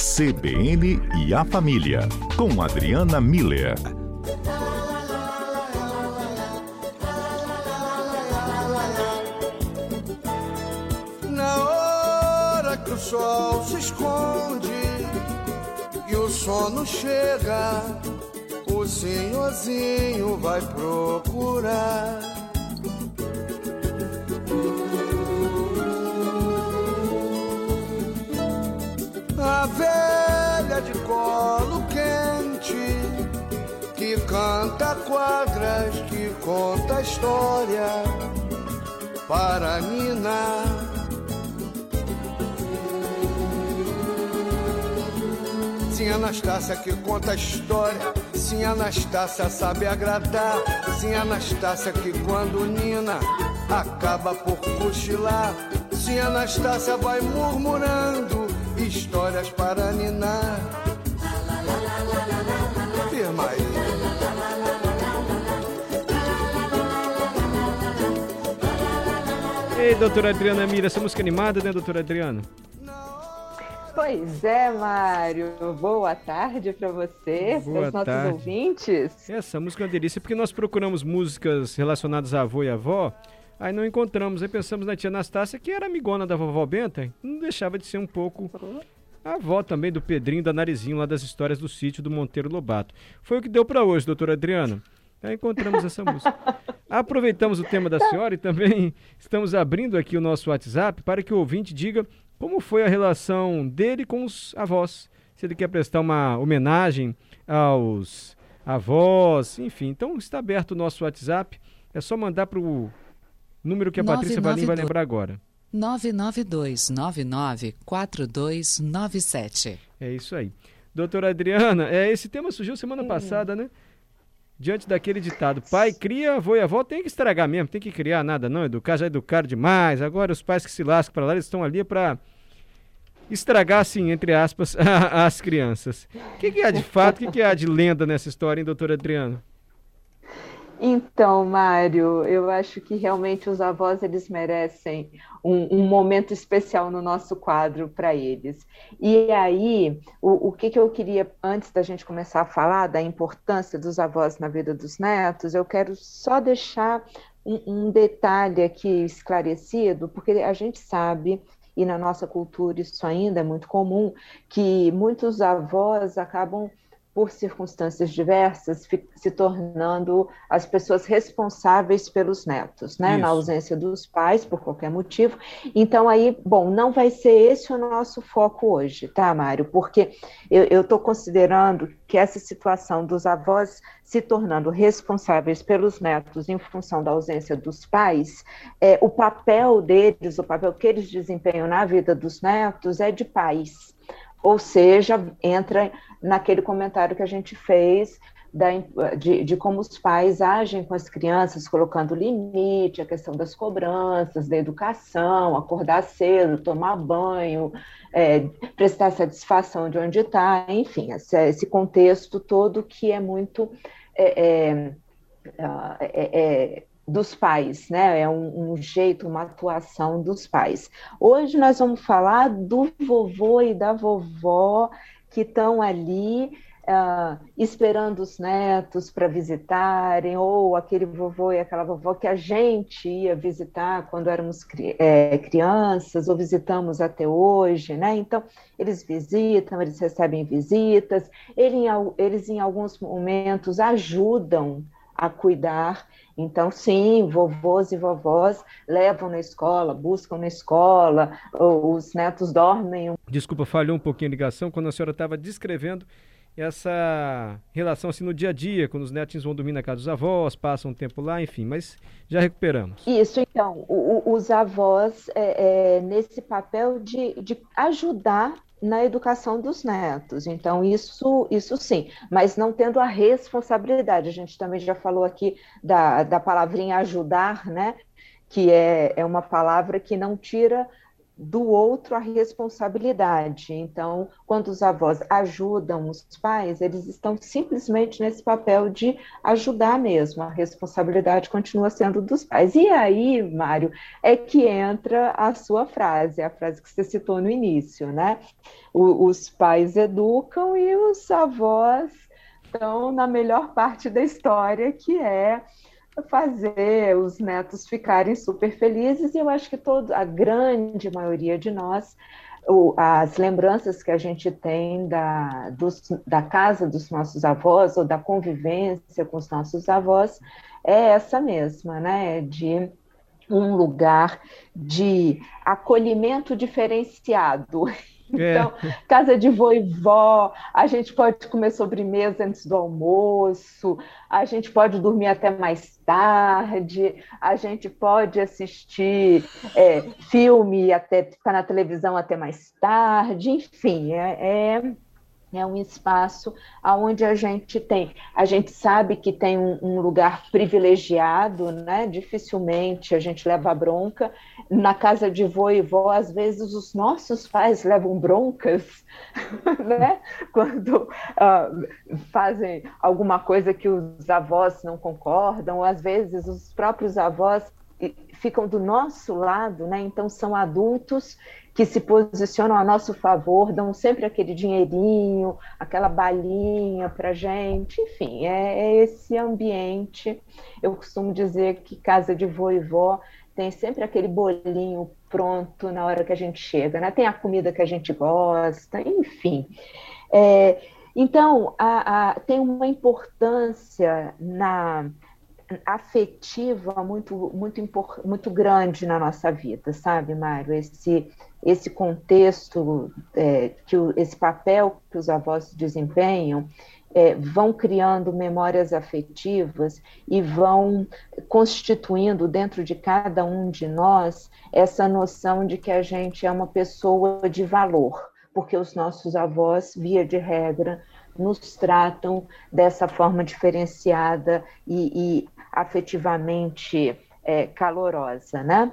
CBN e a Família, com Adriana Miller. Na hora que o sol se esconde e o sono chega, o senhorzinho vai procurar canta quadras, que conta história para Nina. Sim, Anastácia que conta história. Sim, Anastácia sabe agradar. Sim, Anastácia que quando Nina acaba por cochilar. Sim, Anastácia vai murmurando histórias para ninar. Firma aí. Ei, doutora Adriana Mira, essa música animada, né, doutora Adriana? Pois é, Mário. Boa tarde para você, para os nossos tarde. ouvintes. Essa música é uma delícia, porque nós procuramos músicas relacionadas a avô e avó, aí não encontramos. Aí pensamos na tia Anastácia, que era amigona da vovó Benta, não deixava de ser um pouco a avó também do Pedrinho da Narizinho, lá das histórias do sítio do Monteiro Lobato. Foi o que deu para hoje, doutora Adriana. Aí encontramos essa música. Aproveitamos o tema da senhora e também estamos abrindo aqui o nosso WhatsApp para que o ouvinte diga como foi a relação dele com os avós. Se ele quer prestar uma homenagem aos avós, enfim. Então está aberto o nosso WhatsApp. É só mandar para o número que a Patrícia Valim vai 992. lembrar agora. 992994297. É isso aí. Doutora Adriana, é, esse tema surgiu semana passada, né? Diante daquele ditado, pai cria, avô e avó tem que estragar mesmo, tem que criar nada não, educar já educaram demais, agora os pais que se lascam para lá, eles estão ali para estragar, assim, entre aspas, as crianças. O que, que há de fato, o que, que há de lenda nessa história, hein, doutora Adriana? Então, Mário, eu acho que realmente os avós eles merecem um, um momento especial no nosso quadro para eles. E aí, o, o que, que eu queria, antes da gente começar a falar da importância dos avós na vida dos netos, eu quero só deixar um, um detalhe aqui esclarecido, porque a gente sabe e na nossa cultura isso ainda é muito comum, que muitos avós acabam por circunstâncias diversas, se tornando as pessoas responsáveis pelos netos, né? Isso. Na ausência dos pais, por qualquer motivo. Então, aí, bom, não vai ser esse o nosso foco hoje, tá, Mário? Porque eu estou considerando que essa situação dos avós se tornando responsáveis pelos netos em função da ausência dos pais, é, o papel deles, o papel que eles desempenham na vida dos netos é de pais. Ou seja, entra naquele comentário que a gente fez da, de, de, como os pais agem com as crianças, colocando limite, a questão das cobranças, da educação, acordar cedo, tomar banho, é, prestar satisfação de onde está, enfim, esse, esse, contexto todo que é muito. É, é, dos pais, né? É um, um, jeito, uma atuação dos pais. Hoje nós vamos falar do vovô e da vovó que estão ali uh, esperando os netos para visitarem, ou aquele vovô e aquela vovó que a gente ia visitar quando éramos cri é, crianças, ou visitamos até hoje, né? Então, eles visitam, eles recebem visitas, ele, eles em alguns momentos ajudam a cuidar. Então, sim, vovôs e vovós levam na escola, buscam na escola, os netos dormem. Desculpa, falhou um pouquinho a ligação quando a senhora estava descrevendo essa relação assim no dia a dia, quando os netinhos vão dormir na casa dos avós, passam um tempo lá, enfim, mas já recuperamos. Isso, então, o, os avós é, é, nesse papel de, de ajudar na educação dos netos. Então, isso, isso sim, mas não tendo a responsabilidade. A gente também já falou aqui da, da palavrinha ajudar, né? Que é, é uma palavra que não tira do outro a responsabilidade. Então, quando os avós ajudam os pais, eles estão simplesmente nesse papel de ajudar mesmo. A responsabilidade continua sendo dos pais. E aí, Mário, é que entra a sua frase, a frase que você citou no início, né? O, os pais educam e os avós estão na melhor parte da história, que é fazer os netos ficarem super felizes, e eu acho que todo, a grande maioria de nós, as lembranças que a gente tem da, dos, da casa dos nossos avós, ou da convivência com os nossos avós, é essa mesma, né? De um lugar de acolhimento diferenciado. É. Então, casa de vô e vó, a gente pode comer sobremesa antes do almoço, a gente pode dormir até mais tarde, a gente pode assistir é, filme até ficar na televisão até mais tarde, enfim, é, é é um espaço onde a gente tem, a gente sabe que tem um, um, lugar privilegiado, né? Dificilmente a gente leva bronca. Na casa de vô e vó, às vezes os nossos pais levam broncas, né? Quando uh, fazem alguma coisa que os avós não concordam, ou às vezes os próprios avós ficam do nosso lado, né? Então são adultos que se posicionam a nosso favor, dão sempre aquele dinheirinho, aquela balinha para gente, enfim, é, é, esse ambiente. Eu costumo dizer que casa de vô e vó tem sempre aquele bolinho pronto na hora que a gente chega, né? Tem a comida que a gente gosta, enfim. É, então, a, a, tem uma importância na afetiva muito muito muito grande na nossa vida, sabe, Mário? Esse esse contexto, é, que o, esse papel que os avós desempenham, é, vão criando memórias afetivas e vão constituindo dentro de cada um de nós essa noção de que a gente é uma pessoa de valor, porque os nossos avós, via de regra, nos tratam dessa forma diferenciada e, e afetivamente é, calorosa, né?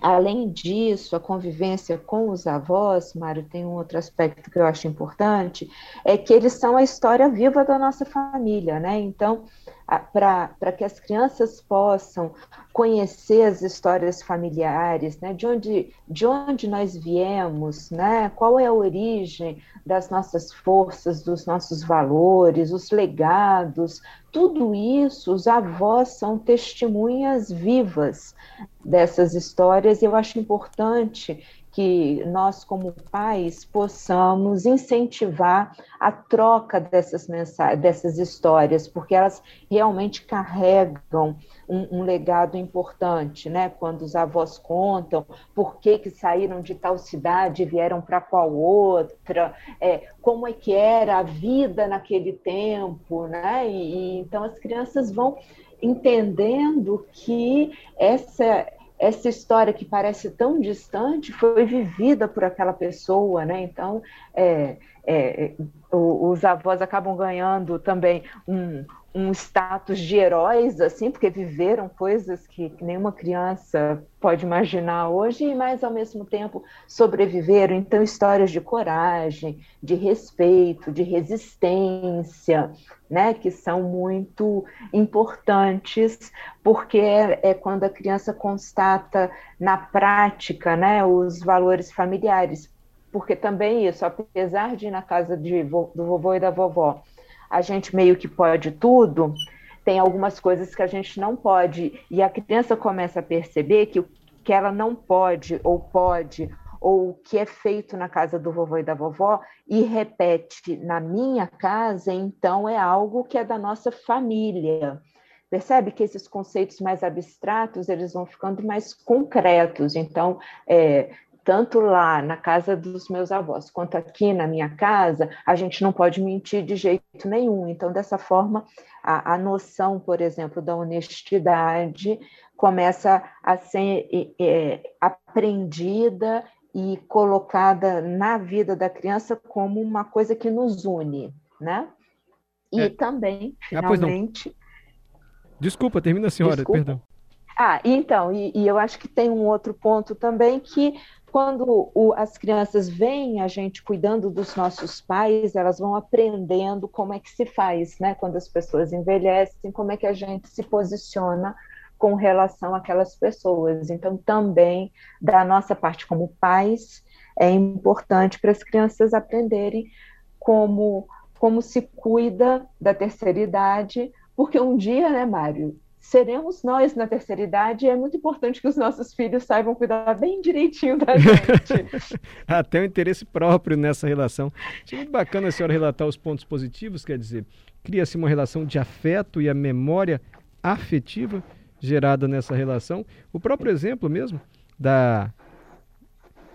Além disso, a convivência com os avós, Mário, tem um outro aspecto que eu acho importante, é que eles são a história viva da nossa família, né? Então, para que as crianças possam conhecer as histórias familiares, né? de, onde, de onde nós viemos, né? qual é a origem das nossas forças, dos nossos valores, os legados, tudo isso, os avós são testemunhas vivas dessas histórias, e eu acho importante que nós, como pais, possamos incentivar a troca dessas mensagens, dessas histórias, porque elas realmente carregam um, um, legado importante, né? Quando os avós contam por que, que saíram de tal cidade e vieram para qual outra, é, como é que era a vida naquele tempo, né? E, e então as crianças vão entendendo que essa essa história que parece tão distante foi vivida por aquela pessoa, né? Então, é, é, os avós acabam ganhando também um, um status de heróis, assim, porque viveram coisas que, nenhuma criança pode imaginar hoje, mas ao mesmo tempo sobreviveram. Então, histórias de coragem, de respeito, de resistência, né, que são muito importantes, porque é, é quando a criança constata na prática, né, os valores familiares. Porque também isso, apesar de ir na casa de, do vovô e da vovó, a gente meio que pode tudo, tem algumas coisas que a gente não pode, e a criança começa a perceber que o que ela não pode ou pode ou o que é feito na casa do vovô e da vovó e repete na minha casa, então é algo que é da nossa família. Percebe que esses conceitos mais abstratos eles vão ficando mais concretos. Então, é, tanto lá na casa dos meus avós quanto aqui na minha casa, a gente não pode mentir de jeito nenhum. Então, dessa forma, a, a noção, por exemplo, da honestidade começa a ser é, aprendida e colocada na vida da criança como uma coisa que nos une, né? E é. também, finalmente. Ah, Desculpa, termina a senhora, Desculpa. perdão. Ah, então, e, e, eu acho que tem um outro ponto também que quando o, as crianças veem a gente cuidando dos nossos pais, elas vão aprendendo como é que se faz, né? Quando as pessoas envelhecem, como é que a gente se posiciona com relação àquelas pessoas. Então, também, da nossa parte como pais, é importante para as crianças aprenderem como, como se cuida da terceira idade, porque um dia, né, Mário, seremos nós na terceira idade e é muito importante que os nossos filhos saibam cuidar bem direitinho da gente. Até o interesse próprio nessa relação. Achei muito bacana a senhora relatar os pontos positivos, quer dizer, cria-se uma relação de afeto e a memória afetiva gerada nessa relação. O próprio exemplo mesmo da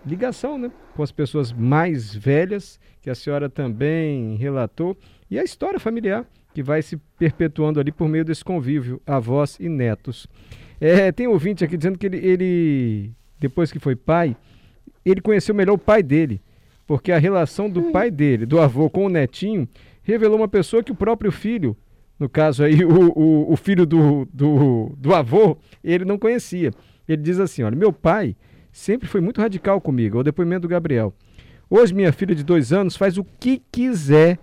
ligação né, com as pessoas mais velhas, que a senhora também relatou, e a história familiar que vai se perpetuando ali por meio desse convívio, avós e netos. É, tem um ouvinte aqui dizendo que ele, ele, depois que foi pai, ele conheceu melhor o pai dele, porque a relação do pai dele, do avô com o netinho, revelou uma pessoa que o próprio filho, no caso aí o, o, o filho do, do, do avô, ele não conhecia. Ele diz assim: olha, meu pai sempre foi muito radical comigo, é o depoimento do Gabriel. Hoje minha filha de dois anos faz o que quiser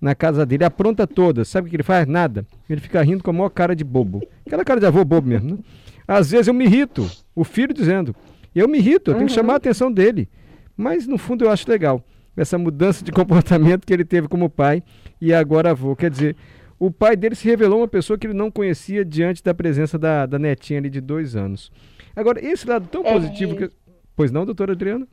na casa dele, apronta toda. Sabe o que ele faz? Nada. Ele fica rindo com a maior cara de bobo. Aquela cara de avô bobo mesmo, né? Às vezes eu me irrito, o filho dizendo. Eu me irrito, eu tenho que uhum. chamar a atenção dele. Mas no fundo eu acho legal essa mudança de comportamento que ele teve como pai e agora avô. Quer dizer, o pai dele se revelou uma pessoa que ele não conhecia diante da presença da, da netinha ali de dois anos. Agora, esse lado tão é. positivo que. Pois não, doutora Adriana?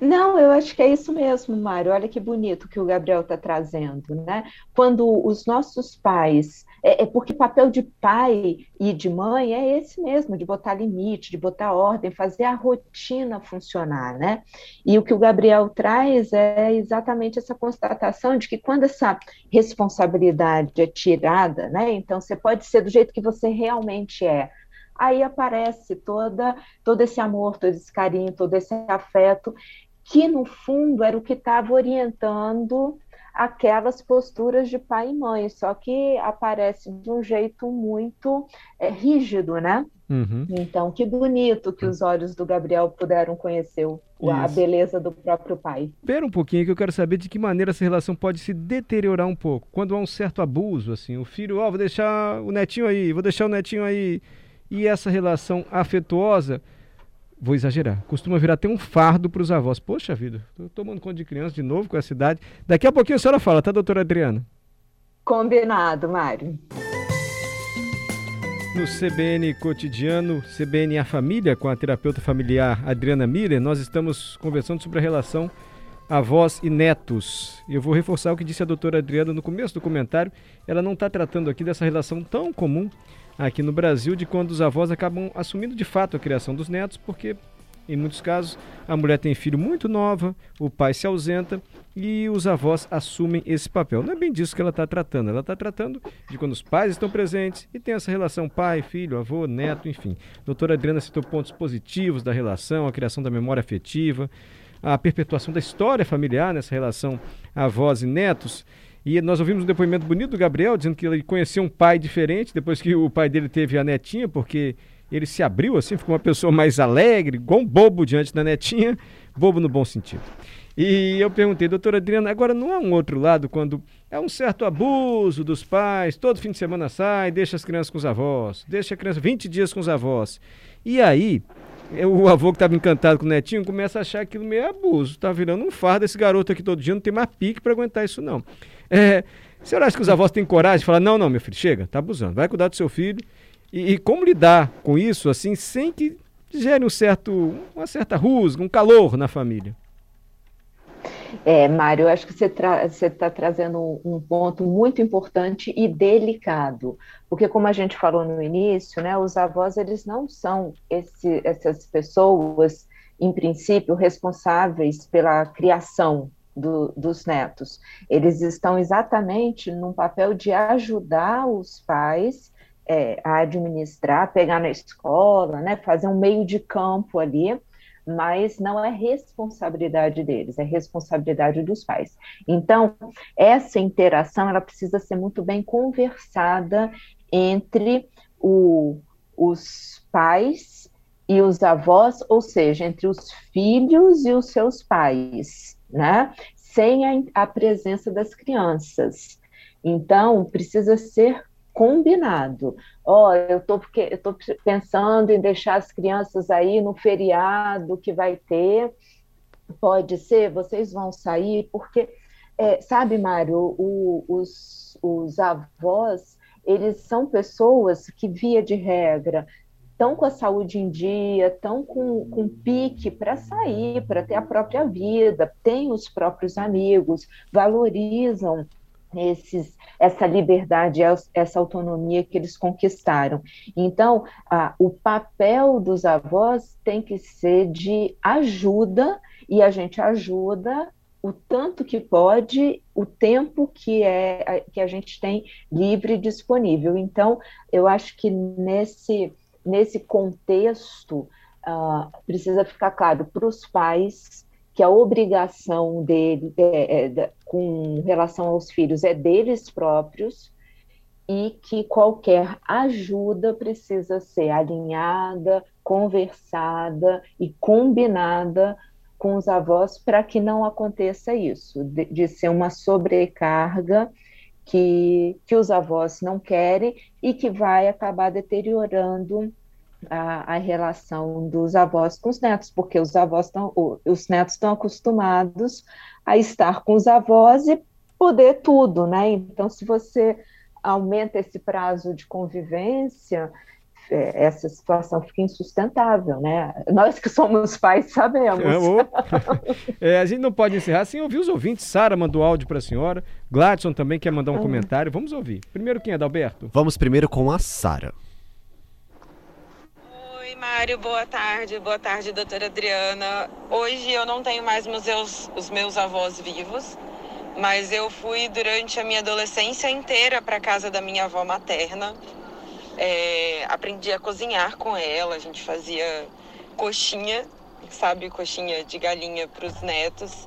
Não, eu acho que é isso mesmo, Mário. Olha que bonito que o Gabriel está trazendo, né? Quando os nossos pais. É, é, porque o papel de pai e de mãe é esse mesmo, de botar limite, de botar ordem, fazer a rotina funcionar, né? E o que o Gabriel traz é exatamente essa constatação de que quando essa responsabilidade é tirada, né? Então você pode ser do jeito que você realmente é, aí aparece toda, todo esse amor, todo esse carinho, todo esse afeto, que no fundo era o que estava orientando aquelas posturas de pai e mãe, só que aparece de um jeito muito é, rígido, né? Uhum. Então, que bonito que os olhos do Gabriel puderam conhecer o, a beleza do próprio pai. Espera um pouquinho que eu quero saber de que maneira essa relação pode se deteriorar um pouco. Quando há um certo abuso, assim, o filho, ó, oh, vou deixar o netinho aí, vou deixar o netinho aí e essa relação afetuosa, vou exagerar, costuma virar até um fardo para os avós. Poxa vida, estou tomando conta de criança de novo com essa idade. Daqui a pouquinho a senhora fala, tá, doutora Adriana? Combinado, Mário. No CBN Cotidiano, CBN A Família, com a terapeuta familiar Adriana Miller, nós estamos conversando sobre a relação avós e netos. Eu vou reforçar o que disse a doutora Adriana no começo do comentário. Ela não está tratando aqui dessa relação tão comum aqui no Brasil de quando os avós acabam assumindo de fato a criação dos netos, porque em muitos casos a mulher tem filho muito nova, o pai se ausenta e os avós assumem esse papel. Não é bem disso que ela está tratando. Ela está tratando de quando os pais estão presentes e tem essa relação pai, filho, avô, neto, enfim. A doutora Adriana citou pontos positivos da relação, a criação da memória afetiva, a perpetuação da história familiar nessa relação avós e netos. E nós ouvimos um depoimento bonito do Gabriel, dizendo que ele conheceu um pai diferente depois que o pai dele teve a netinha, porque ele se abriu assim, ficou uma pessoa mais alegre, igual um bobo diante da netinha, bobo no bom sentido. E eu perguntei, doutora Adriana, agora não há um outro lado quando é um certo abuso dos pais, todo fim de semana sai, deixa as crianças com os avós, deixa a criança 20 dias com os avós. E aí, o avô que estava encantado com o netinho começa a achar aquilo meio abuso, tá virando um fardo esse garoto aqui todo dia, não tem mais pique para aguentar isso não. É, senhora acha que os avós têm coragem de falar, não, não, meu filho, chega, tá abusando, vai cuidar do seu filho. E, e como lidar com isso, assim, sem que gere um certo, uma certa rusga, um calor na família? É, Mário, acho que você está trazendo um ponto muito importante e delicado, porque como a gente falou no início, né, os avós eles não são esse, essas pessoas, em princípio, responsáveis pela criação do, dos netos. Eles estão exatamente num papel de ajudar os pais é, a administrar, pegar na escola, né, fazer um meio de campo ali, mas não é responsabilidade deles, é responsabilidade dos pais. Então, essa interação ela precisa ser muito bem conversada entre o, os pais e os avós, ou seja, entre os filhos e os seus pais, né? Sem a, a presença das crianças. Então, precisa ser combinado. Ó, oh, eu tô eu tô pensando em deixar as crianças aí no feriado que vai ter. Pode ser, vocês vão sair, porque é, sabe, Mário, o, os, os avós, eles são pessoas que, via de regra, estão com a saúde em dia, estão com, com pique para sair, para ter a própria vida, têm os próprios amigos, valorizam esses, essa liberdade, essa autonomia que eles conquistaram. Então, o papel dos avós tem que ser de ajuda, e a gente ajuda o tanto que pode, o tempo que é que a gente tem livre e disponível. Então, eu acho que nesse, nesse contexto uh, precisa ficar claro para os pais que a obrigação dele é, é, com relação aos filhos é deles próprios e que qualquer ajuda precisa ser alinhada, conversada e combinada com os avós para que não aconteça isso, de, de, ser uma sobrecarga que, que os avós não querem e que vai acabar deteriorando a, a, relação dos avós com os netos, porque os avós estão, os netos estão acostumados a estar com os avós e poder tudo, né? Então, se você aumenta esse prazo de convivência, é, essa situação fica insustentável, né? Nós que somos pais sabemos. É, é, a gente não pode encerrar sem ouvir os ouvintes. Sara mandou áudio para a senhora. Gladson também quer mandar um ah. comentário. Vamos ouvir. Primeiro quem é, Dalberto? Vamos primeiro com a Sara. Mário, boa tarde. Boa tarde, doutora Adriana. Hoje eu não tenho mais meus, os meus avós vivos, mas eu fui durante a minha adolescência inteira para casa da minha avó materna. É, aprendi a cozinhar com ela, a gente fazia coxinha, sabe, coxinha de galinha para os netos.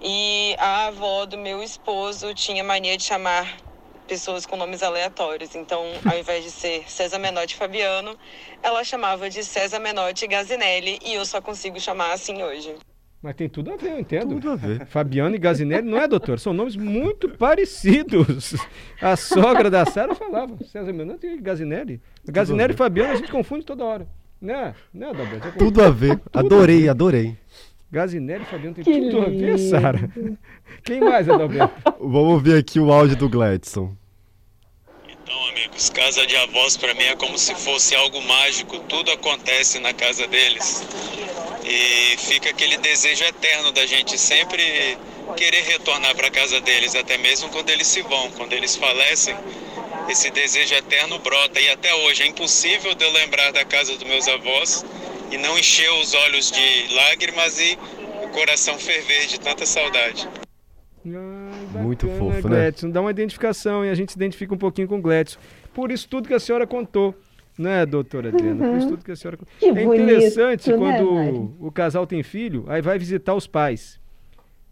E a avó do meu esposo tinha mania de chamar pessoas com nomes aleatórios. Então, ao invés de ser César Menotti Fabiano, ela chamava de César Menotti Gazinelli e eu só consigo chamar assim hoje. Mas tem tudo a ver, eu entendo. Tudo a ver. Fabiano e Gazinelli não é, doutor? São nomes muito parecidos. A sogra da Sara falava César Menotti e Gazinelli. Gazinelli e Fabiano a gente confunde toda hora. Né? Né, Adalberto? Tudo a ver. Tudo adorei, a ver. adorei. Gazinelli e Fabiano tem que tudo lindo. a ver, Sara. Quem mais, Adalberto? Vamos ver aqui o áudio do Gladson. Então, amigos, casa de avós para mim é como se fosse algo mágico, tudo acontece na casa deles. E fica aquele desejo eterno da gente sempre querer retornar para casa deles, até mesmo quando eles se vão, quando eles falecem. Esse desejo eterno brota e até hoje é impossível de eu lembrar da casa dos meus avós e não encher os olhos de lágrimas e o coração ferver de tanta saudade. Bacana, Muito fofo, né? Gledson. Dá uma identificação e a gente se identifica um pouquinho com o Gledson. Por isso tudo que a senhora contou. Né, doutora Adriana? Uhum. Por isso tudo que a senhora contou. é interessante bonito, né, quando né, o, o casal tem filho, aí vai visitar os pais.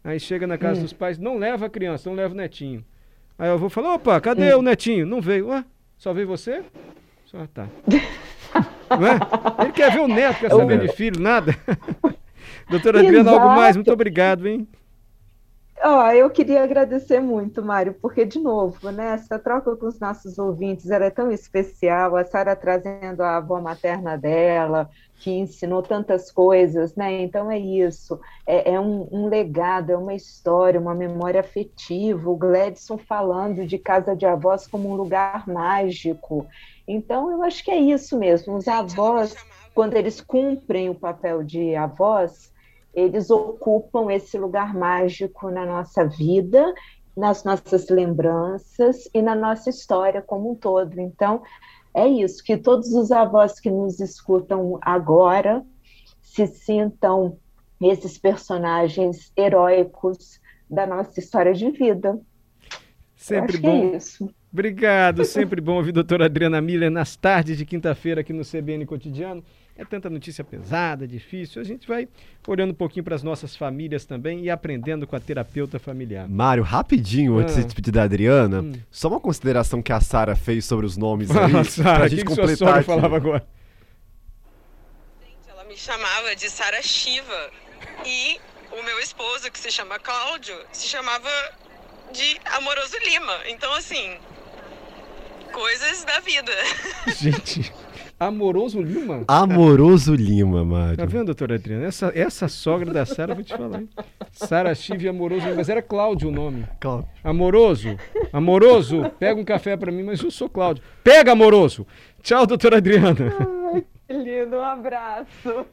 Aí chega na casa hum. dos pais, não leva a criança, não leva o netinho. Aí eu vou falar, opa, cadê hum. o netinho? Não veio. Ué, só veio você? Só tá. é? Ele quer ver o neto, quer saber de filho, nada. Doutora Adriana, algo mais? Muito obrigado, hein? Oh, eu queria agradecer muito, Mário, porque, de novo, né, essa troca com os nossos ouvintes era é tão especial, a Sara trazendo a avó materna dela, que ensinou tantas coisas, né? Então é isso, é, é um, um, legado, é uma história, uma memória afetiva. O Gladson falando de casa de avós como um lugar mágico. Então eu acho que é isso mesmo. Os avós, quando eles cumprem o papel de avós, eles ocupam esse lugar mágico na nossa vida, nas nossas lembranças e na nossa história como um todo. Então, é isso, que todos os avós que nos escutam agora se sintam esses personagens heróicos da nossa história de vida. Sempre é bom. É isso. Obrigado, sempre bom ouvir a doutora Adriana Miller nas tardes de quinta-feira aqui no CBN Cotidiano. É tanta notícia pesada, difícil. A gente vai olhando um pouquinho para as nossas famílias também e aprendendo com a terapeuta familiar. Mário, rapidinho, antes ah. de despedir da Adriana, hum. só uma consideração que a Sara fez sobre os nomes aí, Sara, a gente que completar. Que sua falava agora? me chamava de Sara Shiva. E o meu esposo, que se chama Cláudio, se chamava de Amoroso Lima. Então, assim, coisas da vida. Gente, Amoroso Lima? Amoroso Lima, Mário. Tá vendo, doutora Adriana? Essa, essa sogra da Sara, vou te falar? Sara Chive Amoroso Lima. Mas era Cláudio o nome. Cláudio. Amoroso, amoroso, pega um café pra mim, mas eu sou Cláudio. Pega, amoroso! Tchau, doutora Adriana. Ai, que lindo, um abraço.